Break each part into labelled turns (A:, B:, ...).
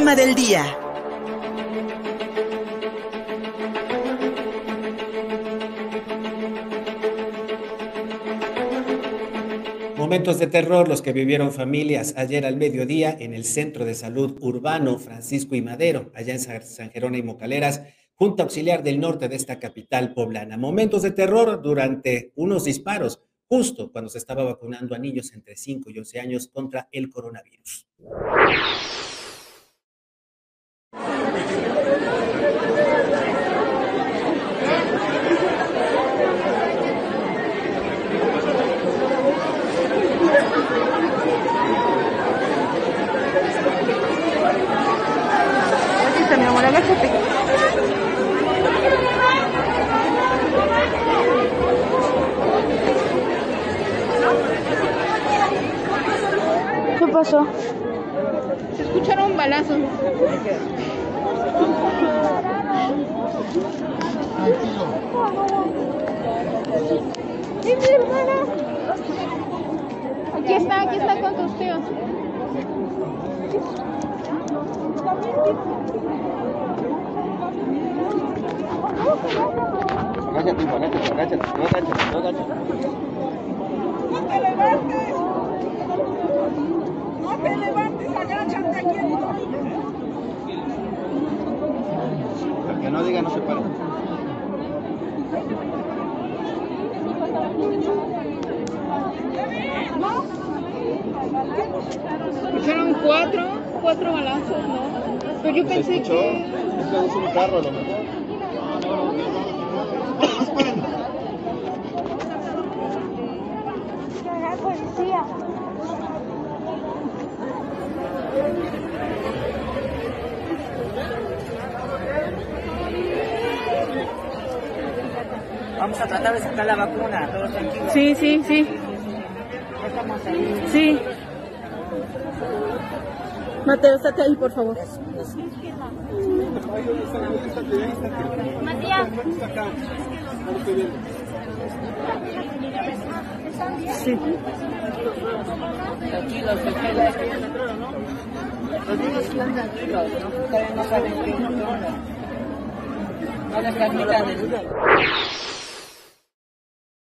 A: tema del día.
B: Momentos de terror los que vivieron familias ayer al mediodía en el Centro de Salud Urbano Francisco y Madero, allá en San Jerónimo Caleras, Junta Auxiliar del Norte de esta capital poblana. Momentos de terror durante unos disparos, justo cuando se estaba vacunando a niños entre 5 y 11 años contra el coronavirus.
C: ¿Qué pasó?
D: Se escucharon balazos. mi hermana. Aquí está, aquí está con tus tíos.
E: Agáchate, agáchate, agáchate, no agáchate, no agáchate.
F: ¡No te levantes! ¡No te levantes! ¡Agáchate aquí!
E: Que no se para.
D: Escucharon cuatro, cuatro balazos, ¿no? Pero yo pensé que...
E: Es que es un carro a lo mejor.
G: Vamos a tratar de sacar la vacuna, todos tranquilos.
D: Sí, sí, sí.
G: Estamos ahí.
D: Sí. Mateo, estate ahí, por favor. Sí.
G: Tranquilos, tranquilos. Los niños están tranquilos, ¿no? Todavía no saben qué onda. No les transmitan el...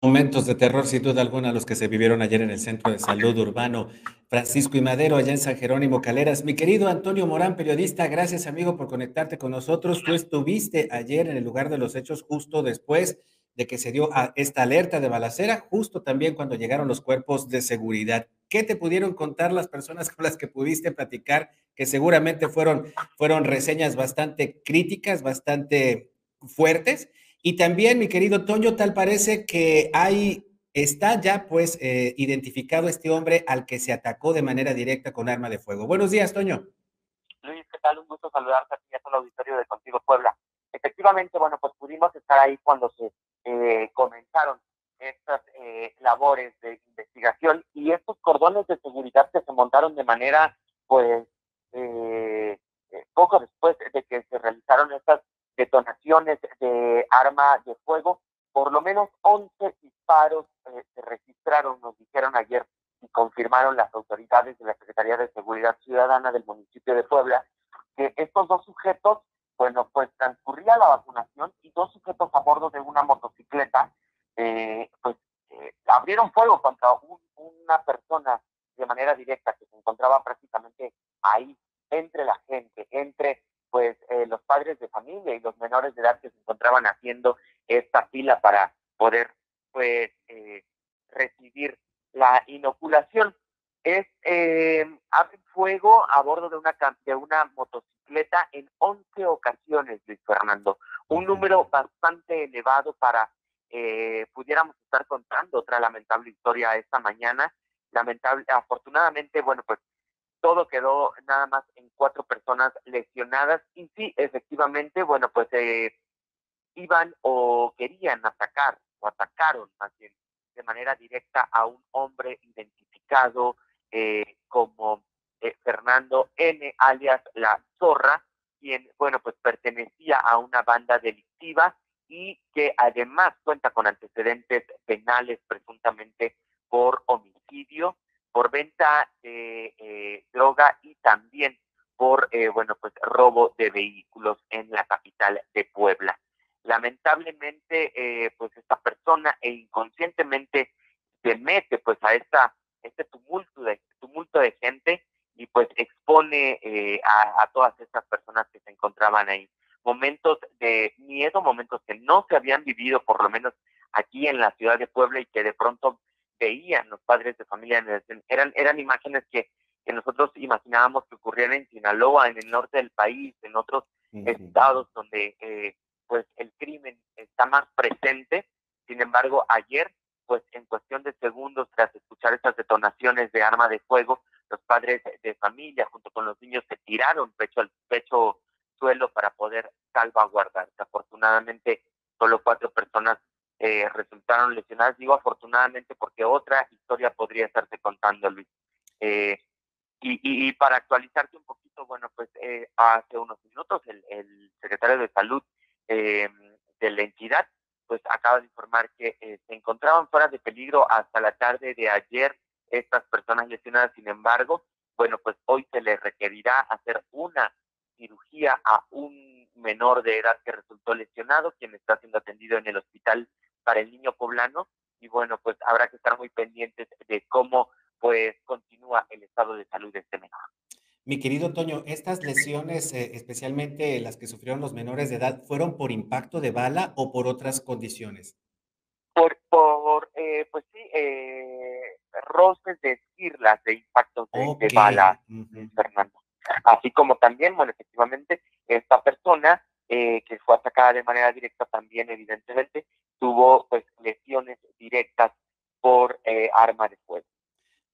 B: Momentos de terror, sin duda alguna, los que se vivieron ayer en el Centro de Salud Urbano Francisco y Madero, allá en San Jerónimo Caleras. Mi querido Antonio Morán, periodista, gracias amigo por conectarte con nosotros. Tú estuviste ayer en el lugar de los hechos justo después de que se dio esta alerta de balacera, justo también cuando llegaron los cuerpos de seguridad. ¿Qué te pudieron contar las personas con las que pudiste platicar, que seguramente fueron, fueron reseñas bastante críticas, bastante fuertes? Y también, mi querido Toño, tal parece que hay, está ya pues eh, identificado este hombre al que se atacó de manera directa con arma de fuego. Buenos días, Toño.
H: Luis, ¿qué tal? Un gusto saludarte a el auditorio de Contigo Puebla. Efectivamente, bueno, pues pudimos estar ahí cuando se eh, comenzaron estas eh, labores de investigación y estos cordones de seguridad que se montaron de manera, pues, eh, eh, poco después de que se realizaron estas detonaciones de arma de fuego, por lo menos 11 disparos eh, se registraron, nos dijeron ayer y confirmaron las autoridades de la Secretaría de Seguridad Ciudadana del municipio de Puebla, que estos dos sujetos, bueno, pues transcurría la vacunación y dos sujetos a bordo de una motocicleta, eh, pues eh, abrieron fuego contra un- una persona de manera directa que se encontraba prácticamente ahí, entre la gente, entre pues eh, los padres de familia y los menores de edad que se encontraban haciendo esta fila para poder pues eh, recibir la inoculación. Es eh, abren fuego a bordo de una de una motocicleta en 11 ocasiones, Luis Fernando. Un número bastante elevado para eh, pudiéramos estar contando otra lamentable historia esta mañana. Lamentable, afortunadamente, bueno, pues todo quedó nada más en cuatro personas lesionadas y sí, efectivamente, bueno, pues eh, iban o querían atacar o atacaron más bien de manera directa a un hombre identificado eh, como eh, Fernando N, alias La Zorra, quien, bueno, pues pertenecía a una banda delictiva y que además cuenta con antecedentes penales presuntamente por homicidio, por venta de eh, droga y también por, eh, bueno, pues robo de vehículos en la capital de Puebla. Lamentablemente, eh, pues esta persona e inconscientemente se mete pues a esta este tumulto de tumulto de gente y pues expone eh, a, a todas estas personas que se encontraban ahí momentos de miedo, momentos que no se habían vivido por lo menos aquí en la ciudad de Puebla y que de pronto veían los padres de familia, eran, eran imágenes que, que nosotros imaginábamos que ocurrieran en Sinaloa, en el norte del país, en otros estados donde eh, pues el crimen está más presente. Sin embargo, ayer, pues en cuestión de segundos, tras escuchar estas detonaciones de arma de fuego, los padres de familia junto con los niños se tiraron pecho al pecho suelo para poder salvaguardarse. Afortunadamente, solo cuatro personas eh, resultaron lesionadas. Digo afortunadamente porque otra historia podría estarse contando, Luis. Eh, y, y, para actualizarte un poquito, bueno, pues eh, hace unos minutos el, el, secretario de Salud de la entidad, pues acaba de informar que se encontraban fuera de peligro hasta la tarde de ayer estas personas lesionadas. Sin embargo, bueno, pues hoy se les requerirá hacer una cirugía a un menor de edad que resultó lesionado, quien está siendo atendido en el hospital para el niño poblano. Y bueno, pues habrá que estar muy pendientes de cómo pues continúa el estado de salud de este menor.
B: Mi querido Toño, estas lesiones, eh, especialmente las que sufrieron los menores de edad, ¿fueron por impacto de bala o por otras condiciones?
H: Por, por eh, pues sí, eh, roces de esquirlas de impactos de, okay. de bala, uh -huh. Fernando. Así como también, bueno, efectivamente, esta persona eh, que fue atacada de manera directa también, evidentemente, tuvo pues lesiones directas por eh, arma de fuego.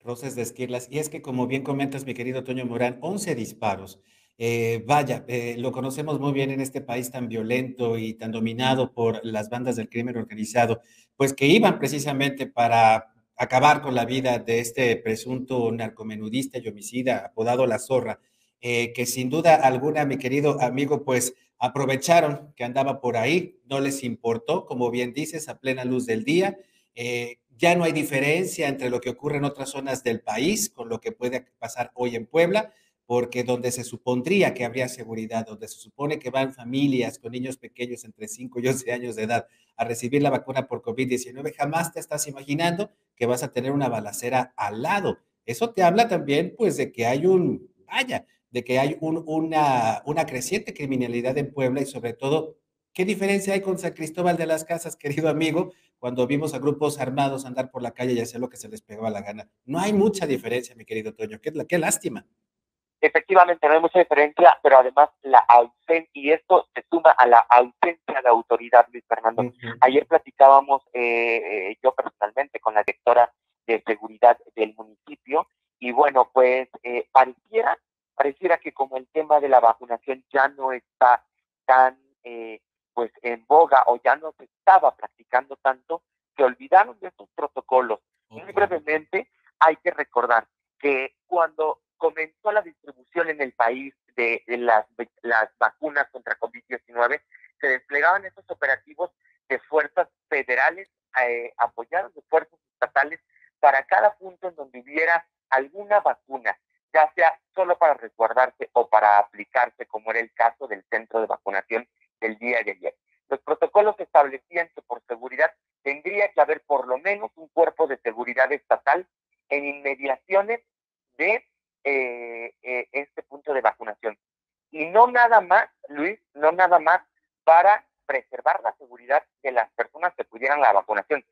B: Roces de esquirlas. Y es que, como bien comentas, mi querido Toño Morán, 11 disparos. Eh, vaya, lo conocemos muy bien en este país tan violento y tan dominado por las bandas del crimen organizado, pues que iban precisamente para acabar con la vida de este presunto narcomenudista y homicida apodado La Zorra, eh, que sin duda alguna, mi querido amigo, pues aprovecharon que andaba por ahí, no les importó, como bien dices, a plena luz del día. Eh, ya no hay diferencia entre lo que ocurre en otras zonas del país con lo que puede pasar hoy en Puebla, porque donde se supondría que habría seguridad, donde se supone que van familias con niños pequeños entre 5 y 11 años de edad a recibir la vacuna por COVID-19, jamás te estás imaginando que vas a tener una balacera al lado. Eso te habla también, pues, de que hay un, vaya, de que hay un, una, una creciente criminalidad en Puebla y sobre todo, ¿qué diferencia hay con San Cristóbal de las Casas, querido amigo, cuando vimos a grupos armados andar por la calle y hacer lo que se les pegaba la gana? No hay mucha diferencia, mi querido Toño, qué, qué lástima.
H: Efectivamente, no hay mucha diferencia, pero además la ausencia, y esto se suma a la ausencia de autoridad, Luis Fernando. Uh -huh. Ayer platicábamos eh, eh, yo personalmente con la directora de seguridad del municipio, y bueno, pues eh, pareciera pareciera que como el tema de la vacunación ya no está tan eh, pues en boga o ya no se estaba practicando tanto, se olvidaron de estos protocolos. Okay. Muy brevemente, hay que recordar que cuando comenzó la distribución en el país de, de las, las vacunas contra COVID-19, se desplegaban estos operativos de fuerzas federales eh, apoyados de fuerzas estatales para cada punto en donde hubiera alguna vacuna ya sea solo para resguardarse o para aplicarse, como era el caso del centro de vacunación del día de ayer. Los protocolos establecían que por seguridad tendría que haber por lo menos un cuerpo de seguridad estatal en inmediaciones de eh, eh, este punto de vacunación. Y no nada más, Luis, no nada más para preservar la seguridad de las personas que pudieran la vacunación,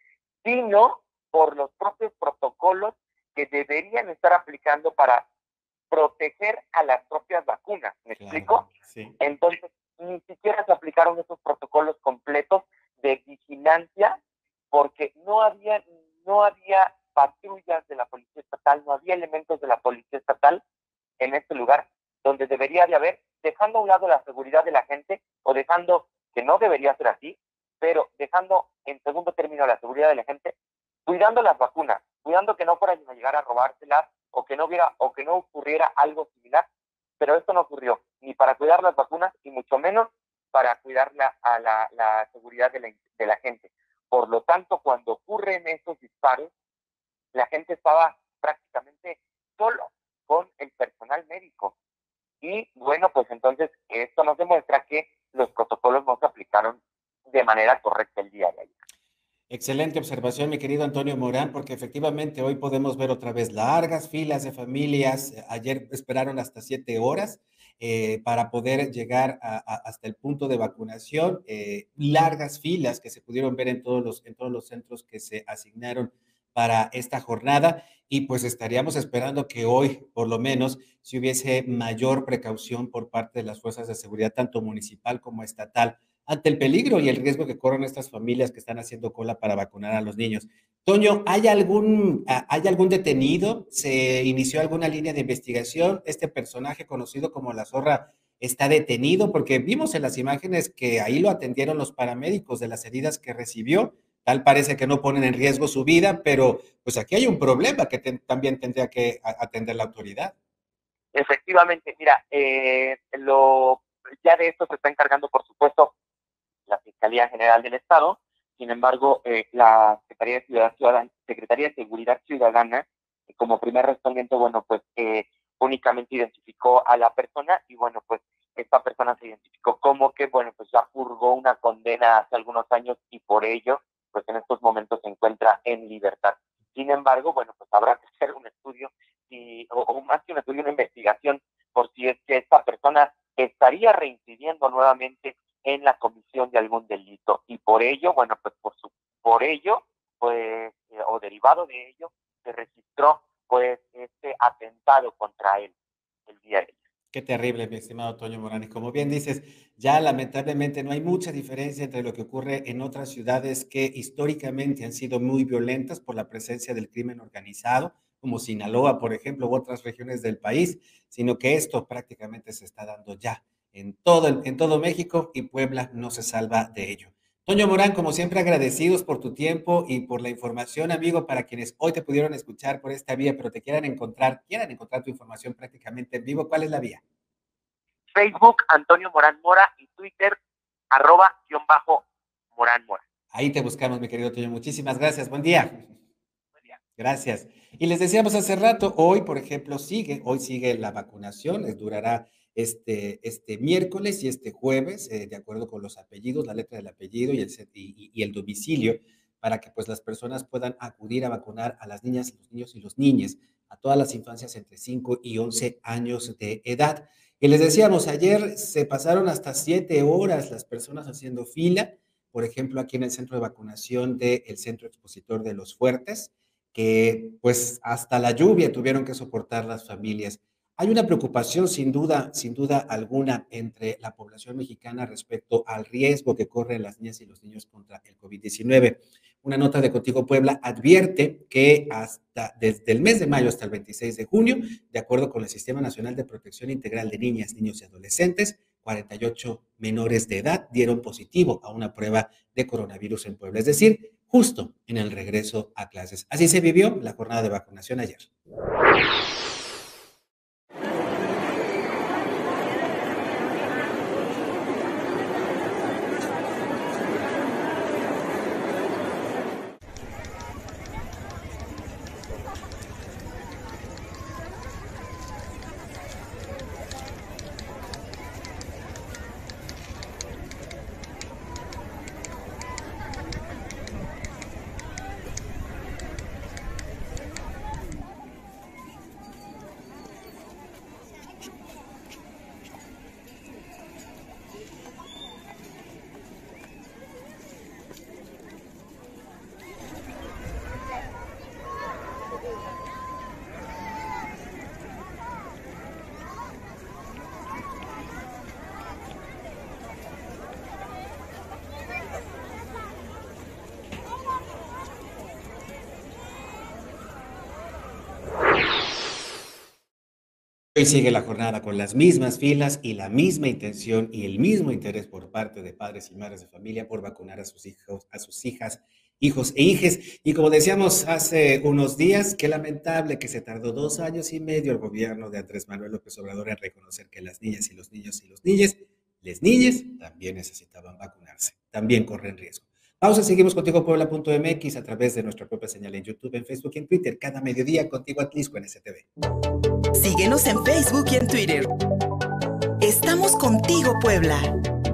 H: sino por los propios protocolos que deberían estar aplicando para proteger a las propias vacunas. ¿Me claro, explico?
B: Sí.
H: Entonces, ni siquiera se aplicaron esos protocolos completos de vigilancia porque no había, no había patrullas de la policía estatal, no había elementos de la policía estatal en este lugar donde debería de haber, dejando a un lado la seguridad de la gente o dejando, que no debería ser así, pero dejando en segundo término la seguridad de la gente, cuidando las vacunas, cuidando que no fueran a llegar a robárselas que no hubiera o que no ocurriera algo similar, pero esto no ocurrió, ni para cuidar las vacunas y mucho menos para cuidar la, a la, seguridad de la, de la gente. Por lo tanto, cuando ocurren estos disparos, la gente estaba prácticamente solo con el personal médico. Y bueno, pues entonces esto nos demuestra que los protocolos no se aplicaron de manera correcta el día de ayer.
B: Excelente observación, mi querido Antonio Morán, porque efectivamente hoy podemos ver otra vez largas filas de familias. Ayer esperaron hasta siete horas eh, para poder llegar a, a, hasta el punto de vacunación. Eh, largas filas que se pudieron ver en todos, los, en todos los centros que se asignaron para esta jornada y pues estaríamos esperando que hoy, por lo menos, si hubiese mayor precaución por parte de las fuerzas de seguridad, tanto municipal como estatal, ante el peligro y el riesgo que corren estas familias que están haciendo cola para vacunar a los niños. Toño, ¿hay algún, ¿hay algún detenido? ¿Se inició alguna línea de investigación? ¿Este personaje conocido como la zorra está detenido? Porque vimos en las imágenes que ahí lo atendieron los paramédicos de las heridas que recibió. Tal parece que no ponen en riesgo su vida, pero pues aquí hay un problema que también tendría que atender la autoridad.
H: Efectivamente, mira, eh, lo, ya de esto se está encargando, por supuesto, la Fiscalía General del Estado. Sin embargo, eh, la Secretaría de, Ciudad, Ciudadana, Secretaría de Seguridad Ciudadana, eh, como primer respondiente, bueno, pues eh, únicamente identificó a la persona y bueno, pues esta persona se identificó como que, bueno, pues ya purgó una condena hace algunos años y por ello, pues en estos momentos se encuentra en libertad. Sin embargo, bueno, pues habrá que hacer un estudio o, o más que un estudio, una investigación por si es que esta persona estaría reincidiendo nuevamente en la comisión de algún delito y por ello, bueno, pues por su, por ello, pues eh, o derivado de ello se registró pues este atentado contra él el día de ayer.
B: Qué terrible, mi estimado Toño Morán. Y como bien dices, ya lamentablemente no hay mucha diferencia entre lo que ocurre en otras ciudades que históricamente han sido muy violentas por la presencia del crimen organizado, como Sinaloa, por ejemplo, u otras regiones del país, sino que esto prácticamente se está dando ya en todo, en todo México y Puebla no se salva de ello. Toño Morán, como siempre, agradecidos por tu tiempo y por la información, amigo, para quienes hoy te pudieron escuchar por esta vía, pero te quieran encontrar, quieran encontrar tu información prácticamente en vivo. ¿Cuál es la vía?
H: Facebook, Antonio Morán Mora y Twitter, arroba guion bajo Morán Mora.
B: Ahí te buscamos, mi querido Toño. Muchísimas gracias. Buen día. Buen día. Gracias. Y les decíamos hace rato, hoy, por ejemplo, sigue, hoy sigue la vacunación, les durará este, este miércoles y este jueves, eh, de acuerdo con los apellidos, la letra del apellido y el, y, el domicilio, para que pues las personas puedan acudir a vacunar a las niñas, los niños y los niñas, a todas las infancias entre 5 y 11 años de edad. Y les decíamos, ayer se pasaron hasta 7 horas las personas haciendo fila, por ejemplo, aquí en el centro de vacunación del Centro Expositor de los Fuertes, que pues hasta la lluvia tuvieron que soportar las familias. Hay una preocupación sin duda, sin duda alguna entre la población mexicana respecto al riesgo que corren las niñas y los niños contra el COVID-19. Una nota de Contigo Puebla advierte que hasta desde el mes de mayo hasta el 26 de junio, de acuerdo con el Sistema Nacional de Protección Integral de Niñas, Niños y Adolescentes, 48 menores de edad dieron positivo a una prueba de coronavirus en Puebla, es decir, justo en el regreso a clases. Así se vivió la jornada de vacunación ayer. Hoy sigue la jornada con las mismas filas y la misma intención y el mismo interés por parte de padres y madres de familia por vacunar a sus hijos, a sus hijas, hijos e hijes. Y como decíamos hace unos días, qué lamentable que se tardó dos años y medio el gobierno de Andrés Manuel López Obrador en reconocer que las niñas y los niños y los niñas, les niñas, también necesitaban vacunarse, también corren riesgo. Pausa, seguimos contigo Puebla.mx a través de nuestra propia señal en YouTube, en Facebook y en Twitter, cada mediodía contigo Atlisco en STV.
A: Síguenos en Facebook y en Twitter. Estamos contigo, Puebla.